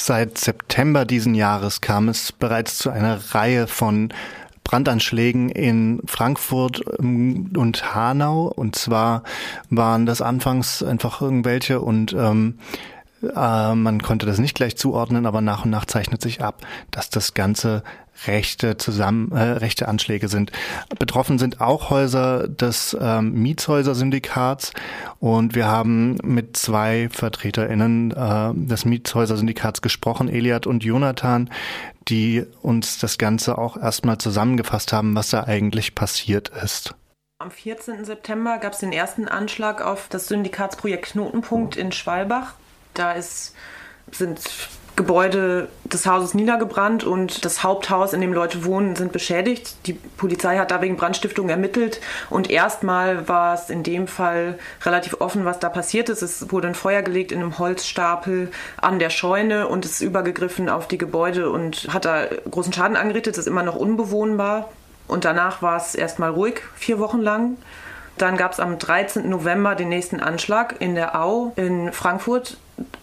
Seit September diesen Jahres kam es bereits zu einer Reihe von Brandanschlägen in Frankfurt ähm, und Hanau. Und zwar waren das anfangs einfach irgendwelche und ähm, äh, man konnte das nicht gleich zuordnen, aber nach und nach zeichnet sich ab, dass das Ganze rechte zusammen äh, rechte Anschläge sind. Betroffen sind auch Häuser des ähm, Mietshäuser-Syndikats und wir haben mit zwei VertreterInnen äh, des Mietshäuser-Syndikats gesprochen, Eliad und Jonathan, die uns das Ganze auch erstmal zusammengefasst haben, was da eigentlich passiert ist. Am 14. September gab es den ersten Anschlag auf das Syndikatsprojekt Knotenpunkt in Schwalbach. Da ist, sind Gebäude des Hauses niedergebrannt und das Haupthaus, in dem Leute wohnen, sind beschädigt. Die Polizei hat da wegen Brandstiftung ermittelt und erstmal war es in dem Fall relativ offen, was da passiert ist. Es wurde ein Feuer gelegt in einem Holzstapel an der Scheune und es ist übergegriffen auf die Gebäude und hat da großen Schaden angerichtet. Es ist immer noch unbewohnbar. Und danach war es erstmal ruhig, vier Wochen lang. Dann gab es am 13. November den nächsten Anschlag in der Au in Frankfurt.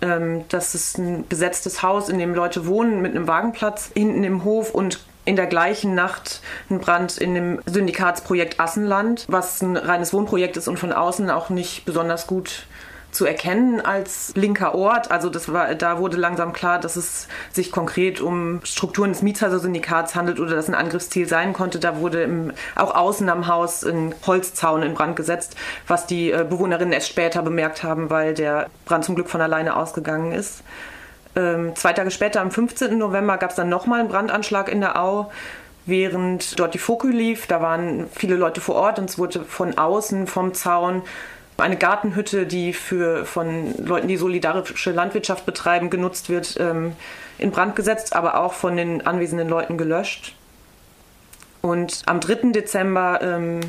Ähm, das ist ein besetztes Haus, in dem Leute wohnen mit einem Wagenplatz hinten im Hof und in der gleichen Nacht ein Brand in dem Syndikatsprojekt Assenland, was ein reines Wohnprojekt ist und von außen auch nicht besonders gut zu erkennen als linker Ort. Also das war, da wurde langsam klar, dass es sich konkret um Strukturen des Mietshäuser-Syndikats handelt oder dass ein Angriffsziel sein konnte. Da wurde im, auch außen am Haus ein Holzzaun in Brand gesetzt, was die äh, Bewohnerinnen erst später bemerkt haben, weil der Brand zum Glück von alleine ausgegangen ist. Ähm, zwei Tage später, am 15. November, gab es dann nochmal einen Brandanschlag in der Au während dort die Foku lief. Da waren viele Leute vor Ort und es wurde von außen vom Zaun eine Gartenhütte, die für, von Leuten, die solidarische Landwirtschaft betreiben, genutzt wird, ähm, in Brand gesetzt, aber auch von den anwesenden Leuten gelöscht. Und am 3. Dezember ähm,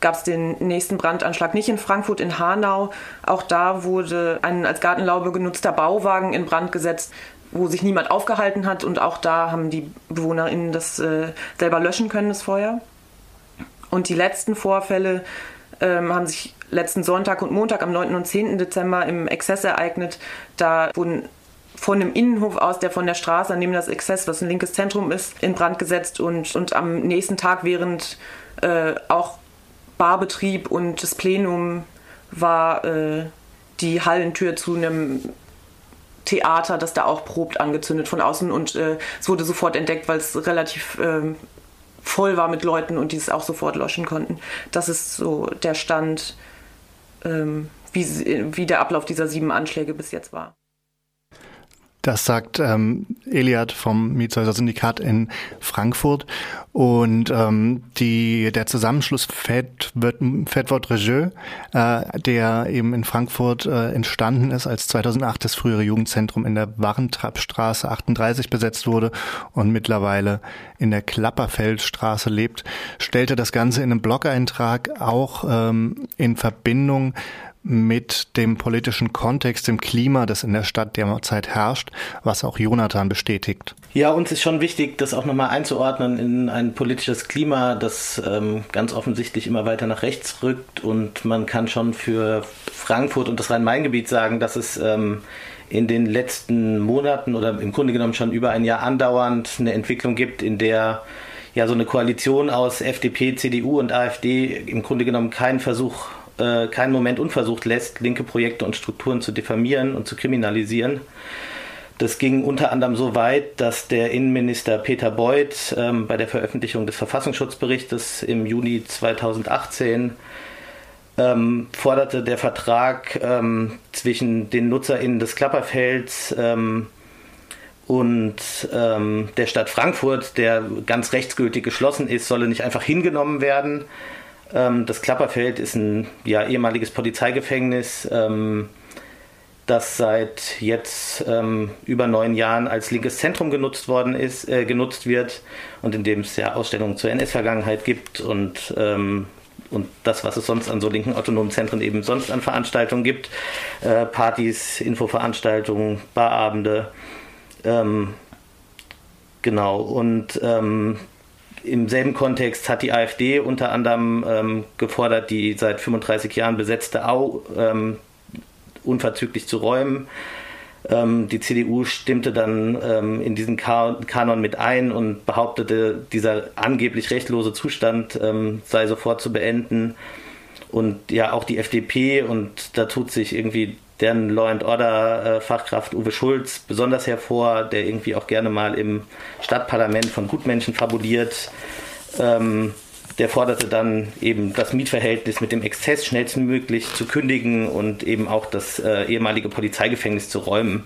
gab es den nächsten Brandanschlag nicht in Frankfurt, in Hanau. Auch da wurde ein als Gartenlaube genutzter Bauwagen in Brand gesetzt, wo sich niemand aufgehalten hat. Und auch da haben die BewohnerInnen das äh, selber löschen können, das Feuer. Und die letzten Vorfälle ähm, haben sich letzten Sonntag und Montag am 9. und 10. Dezember im Exzess ereignet. Da wurden von einem Innenhof aus, der von der Straße, an dem das Exzess, was ein linkes Zentrum ist, in Brand gesetzt und, und am nächsten Tag, während äh, auch Barbetrieb und das Plenum war äh, die Hallentür zu einem Theater, das da auch probt, angezündet von außen und äh, es wurde sofort entdeckt, weil es relativ äh, voll war mit Leuten und die es auch sofort löschen konnten. Das ist so der Stand ähm, wie, wie der Ablauf dieser sieben Anschläge bis jetzt war. Das sagt ähm, Eliad vom Mietshäuser Syndikat in Frankfurt. Und ähm, die, der Zusammenschluss Fedwort Regieux, äh, der eben in Frankfurt äh, entstanden ist, als 2008 das frühere Jugendzentrum in der Warentreppstraße 38 besetzt wurde und mittlerweile in der Klapperfeldstraße lebt, stellte das Ganze in einem Blog-Eintrag auch ähm, in Verbindung mit dem politischen Kontext, dem Klima, das in der Stadt derzeit herrscht, was auch Jonathan bestätigt. Ja, uns ist schon wichtig, das auch nochmal einzuordnen in ein politisches Klima, das ähm, ganz offensichtlich immer weiter nach rechts rückt. Und man kann schon für Frankfurt und das Rhein-Main-Gebiet sagen, dass es ähm, in den letzten Monaten oder im Grunde genommen schon über ein Jahr andauernd eine Entwicklung gibt, in der ja so eine Koalition aus FDP, CDU und AfD im Grunde genommen keinen Versuch äh, keinen Moment unversucht lässt, linke Projekte und Strukturen zu diffamieren und zu kriminalisieren. Das ging unter anderem so weit, dass der Innenminister Peter Beuth ähm, bei der Veröffentlichung des Verfassungsschutzberichtes im Juni 2018 ähm, forderte der Vertrag ähm, zwischen den NutzerInnen des Klapperfelds ähm, und ähm, der Stadt Frankfurt, der ganz rechtsgültig geschlossen ist, solle nicht einfach hingenommen werden, das Klapperfeld ist ein ja, ehemaliges Polizeigefängnis, ähm, das seit jetzt ähm, über neun Jahren als linkes Zentrum genutzt worden ist, äh, genutzt wird und in dem es ja Ausstellungen zur NS-Vergangenheit gibt und ähm, und das, was es sonst an so linken autonomen Zentren eben sonst an Veranstaltungen gibt, äh, Partys, Infoveranstaltungen, Barabende, ähm, genau. Und ähm, im selben Kontext hat die AfD unter anderem ähm, gefordert, die seit 35 Jahren besetzte Au ähm, unverzüglich zu räumen. Ähm, die CDU stimmte dann ähm, in diesen Kanon mit ein und behauptete, dieser angeblich rechtlose Zustand ähm, sei sofort zu beenden. Und ja, auch die FDP, und da tut sich irgendwie deren Law and Order äh, Fachkraft Uwe Schulz besonders hervor, der irgendwie auch gerne mal im Stadtparlament von Gutmenschen fabuliert. Ähm, der forderte dann eben das Mietverhältnis mit dem Exzess schnellstmöglich zu kündigen und eben auch das äh, ehemalige Polizeigefängnis zu räumen.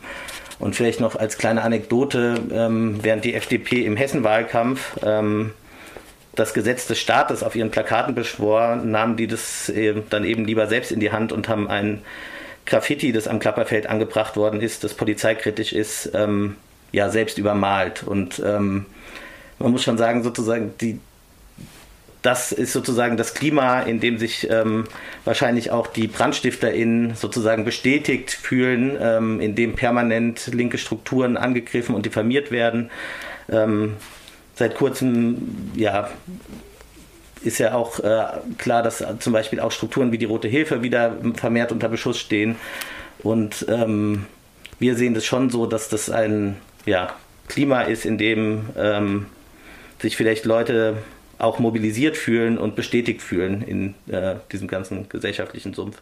Und vielleicht noch als kleine Anekdote, ähm, während die FDP im Hessenwahlkampf ähm, das Gesetz des Staates auf ihren Plakaten beschwor, nahmen die das äh, dann eben lieber selbst in die Hand und haben ein Graffiti, das am Klapperfeld angebracht worden ist, das polizeikritisch ist, ähm, ja selbst übermalt. Und ähm, man muss schon sagen, sozusagen, die, das ist sozusagen das Klima, in dem sich ähm, wahrscheinlich auch die BrandstifterInnen sozusagen bestätigt fühlen, ähm, in dem permanent linke Strukturen angegriffen und diffamiert werden. Ähm, seit kurzem, ja, ist ja auch äh, klar, dass zum Beispiel auch Strukturen wie die Rote Hilfe wieder vermehrt unter Beschuss stehen. Und ähm, wir sehen das schon so, dass das ein ja, Klima ist, in dem ähm, sich vielleicht Leute auch mobilisiert fühlen und bestätigt fühlen in äh, diesem ganzen gesellschaftlichen Sumpf.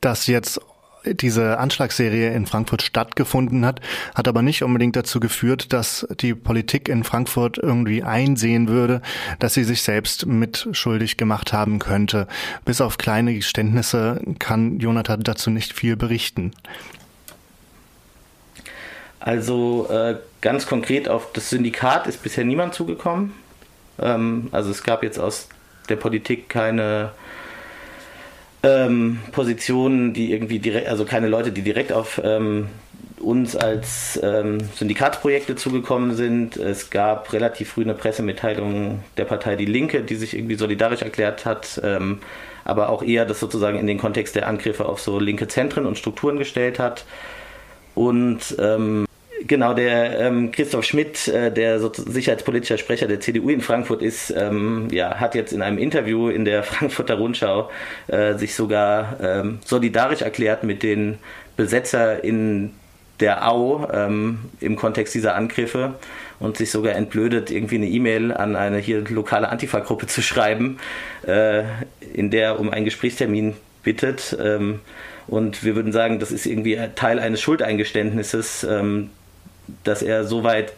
Dass jetzt diese Anschlagsserie in Frankfurt stattgefunden hat, hat aber nicht unbedingt dazu geführt, dass die Politik in Frankfurt irgendwie einsehen würde, dass sie sich selbst mitschuldig gemacht haben könnte. Bis auf kleine Geständnisse kann Jonathan dazu nicht viel berichten. Also äh, ganz konkret auf das Syndikat ist bisher niemand zugekommen. Ähm, also es gab jetzt aus der Politik keine ähm, Positionen, die irgendwie direkt, also keine Leute, die direkt auf ähm, uns als ähm, Syndikatsprojekte zugekommen sind. Es gab relativ früh eine Pressemitteilung der Partei Die Linke, die sich irgendwie solidarisch erklärt hat, ähm, aber auch eher das sozusagen in den Kontext der Angriffe auf so linke Zentren und Strukturen gestellt hat. Und ähm, Genau, der ähm, Christoph Schmidt, äh, der so sicherheitspolitischer Sprecher der CDU in Frankfurt ist, ähm, ja, hat jetzt in einem Interview in der Frankfurter Rundschau äh, sich sogar ähm, solidarisch erklärt mit den Besetzer in der Au ähm, im Kontext dieser Angriffe und sich sogar entblödet, irgendwie eine E-Mail an eine hier lokale Antifa-Gruppe zu schreiben, äh, in der um einen Gesprächstermin bittet. Ähm, und wir würden sagen, das ist irgendwie Teil eines Schuldeingeständnisses, ähm, dass er so weit,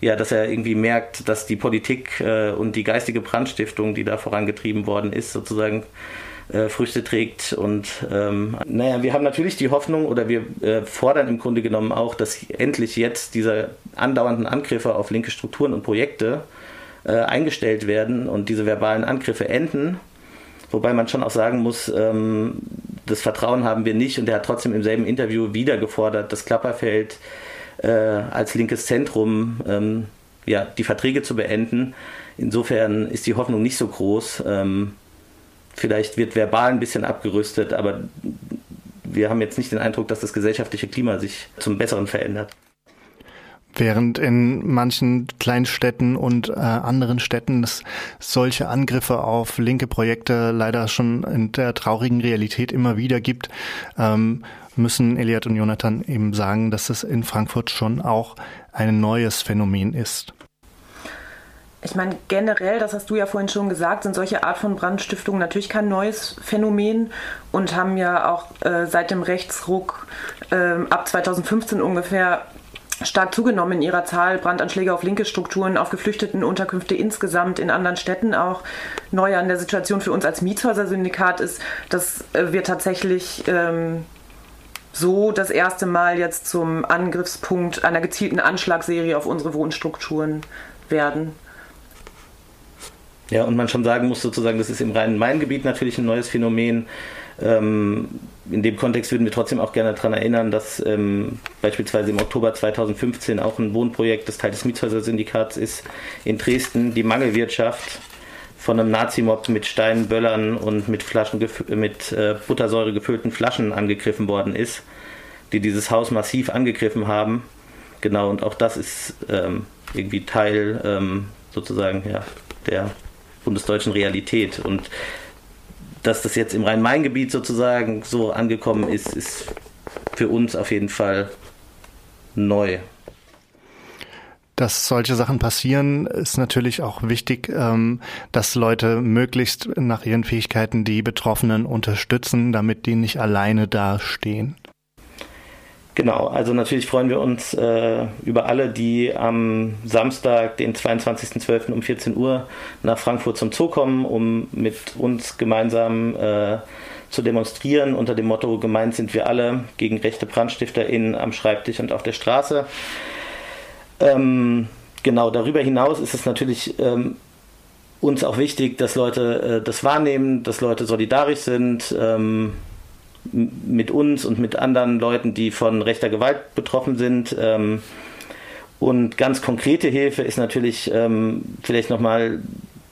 ja, dass er irgendwie merkt, dass die Politik äh, und die geistige Brandstiftung, die da vorangetrieben worden ist, sozusagen äh, Früchte trägt. Und ähm, naja, wir haben natürlich die Hoffnung oder wir äh, fordern im Grunde genommen auch, dass endlich jetzt diese andauernden Angriffe auf linke Strukturen und Projekte äh, eingestellt werden und diese verbalen Angriffe enden. Wobei man schon auch sagen muss, ähm, das Vertrauen haben wir nicht und er hat trotzdem im selben Interview wieder gefordert, das Klapperfeld äh, als linkes Zentrum ähm, ja, die Verträge zu beenden. Insofern ist die Hoffnung nicht so groß. Ähm, vielleicht wird verbal ein bisschen abgerüstet, aber wir haben jetzt nicht den Eindruck, dass das gesellschaftliche Klima sich zum Besseren verändert. Während in manchen Kleinstädten und äh, anderen Städten solche Angriffe auf linke Projekte leider schon in der traurigen Realität immer wieder gibt, ähm, müssen Eliad und Jonathan eben sagen, dass es in Frankfurt schon auch ein neues Phänomen ist. Ich meine, generell, das hast du ja vorhin schon gesagt, sind solche Art von Brandstiftungen natürlich kein neues Phänomen und haben ja auch äh, seit dem Rechtsruck äh, ab 2015 ungefähr stark zugenommen in ihrer Zahl. Brandanschläge auf linke Strukturen, auf Geflüchtetenunterkünfte insgesamt in anderen Städten auch. Neu an der Situation für uns als Mietshäuser-Syndikat ist, dass äh, wir tatsächlich ähm, so das erste Mal jetzt zum Angriffspunkt einer gezielten Anschlagsserie auf unsere Wohnstrukturen werden. Ja, und man schon sagen muss sozusagen, das ist im Rhein-Main-Gebiet natürlich ein neues Phänomen. Ähm, in dem Kontext würden wir trotzdem auch gerne daran erinnern, dass ähm, beispielsweise im Oktober 2015 auch ein Wohnprojekt, das Teil des Mietshäuser-Syndikats ist, in Dresden die Mangelwirtschaft von einem Nazi-Mob mit Steinen, Böllern und mit, Flaschen mit äh, Buttersäure gefüllten Flaschen angegriffen worden ist, die dieses Haus massiv angegriffen haben. Genau, und auch das ist ähm, irgendwie Teil ähm, sozusagen ja, der bundesdeutschen Realität. Und dass das jetzt im Rhein-Main-Gebiet sozusagen so angekommen ist, ist für uns auf jeden Fall neu. Dass solche Sachen passieren, ist natürlich auch wichtig, ähm, dass Leute möglichst nach ihren Fähigkeiten die Betroffenen unterstützen, damit die nicht alleine dastehen. Genau, also natürlich freuen wir uns äh, über alle, die am Samstag, den 22.12. um 14 Uhr nach Frankfurt zum Zoo kommen, um mit uns gemeinsam äh, zu demonstrieren unter dem Motto Gemeint sind wir alle gegen rechte BrandstifterInnen am Schreibtisch und auf der Straße. Ähm, genau, darüber hinaus ist es natürlich ähm, uns auch wichtig, dass Leute äh, das wahrnehmen, dass Leute solidarisch sind. Ähm, mit uns und mit anderen Leuten, die von rechter Gewalt betroffen sind. Ähm, und ganz konkrete Hilfe ist natürlich ähm, vielleicht nochmal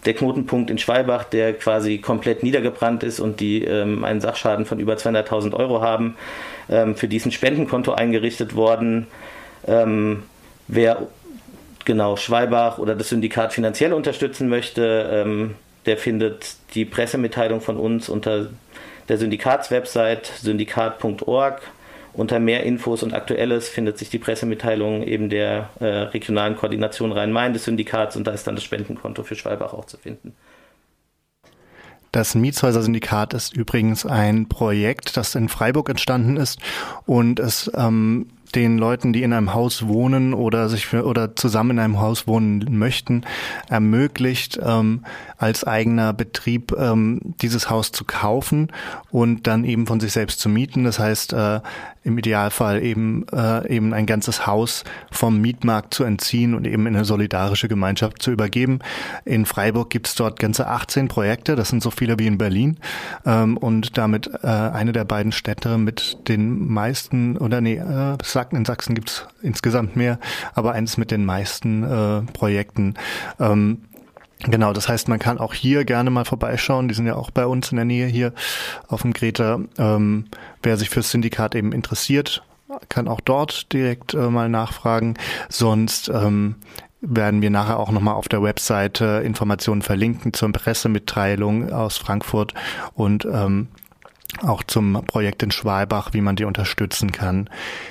der Knotenpunkt in Schwalbach, der quasi komplett niedergebrannt ist und die ähm, einen Sachschaden von über 200.000 Euro haben. Ähm, für diesen Spendenkonto eingerichtet worden. Ähm, wer genau Schwalbach oder das Syndikat finanziell unterstützen möchte, ähm, der findet die Pressemitteilung von uns unter der Syndikatswebsite syndikat.org. Unter mehr Infos und Aktuelles findet sich die Pressemitteilung eben der äh, regionalen Koordination Rhein-Main des Syndikats und da ist dann das Spendenkonto für Schwalbach auch zu finden. Das Mietshäuser-Syndikat ist übrigens ein Projekt, das in Freiburg entstanden ist und es ähm, den Leuten, die in einem Haus wohnen oder sich für, oder zusammen in einem Haus wohnen möchten, ermöglicht, ähm, als eigener Betrieb ähm, dieses Haus zu kaufen und dann eben von sich selbst zu mieten. Das heißt, äh, im Idealfall eben äh, eben ein ganzes Haus vom Mietmarkt zu entziehen und eben in eine solidarische Gemeinschaft zu übergeben. In Freiburg gibt es dort ganze 18 Projekte, das sind so viele wie in Berlin ähm, und damit äh, eine der beiden Städte mit den meisten oder nee, äh, in Sachsen gibt es insgesamt mehr, aber eins mit den meisten äh, Projekten. Ähm, Genau, das heißt, man kann auch hier gerne mal vorbeischauen. Die sind ja auch bei uns in der Nähe hier auf dem Greta. Ähm, wer sich fürs Syndikat eben interessiert, kann auch dort direkt äh, mal nachfragen. Sonst ähm, werden wir nachher auch nochmal auf der Webseite Informationen verlinken zur Pressemitteilung aus Frankfurt und ähm, auch zum Projekt in Schwalbach, wie man die unterstützen kann.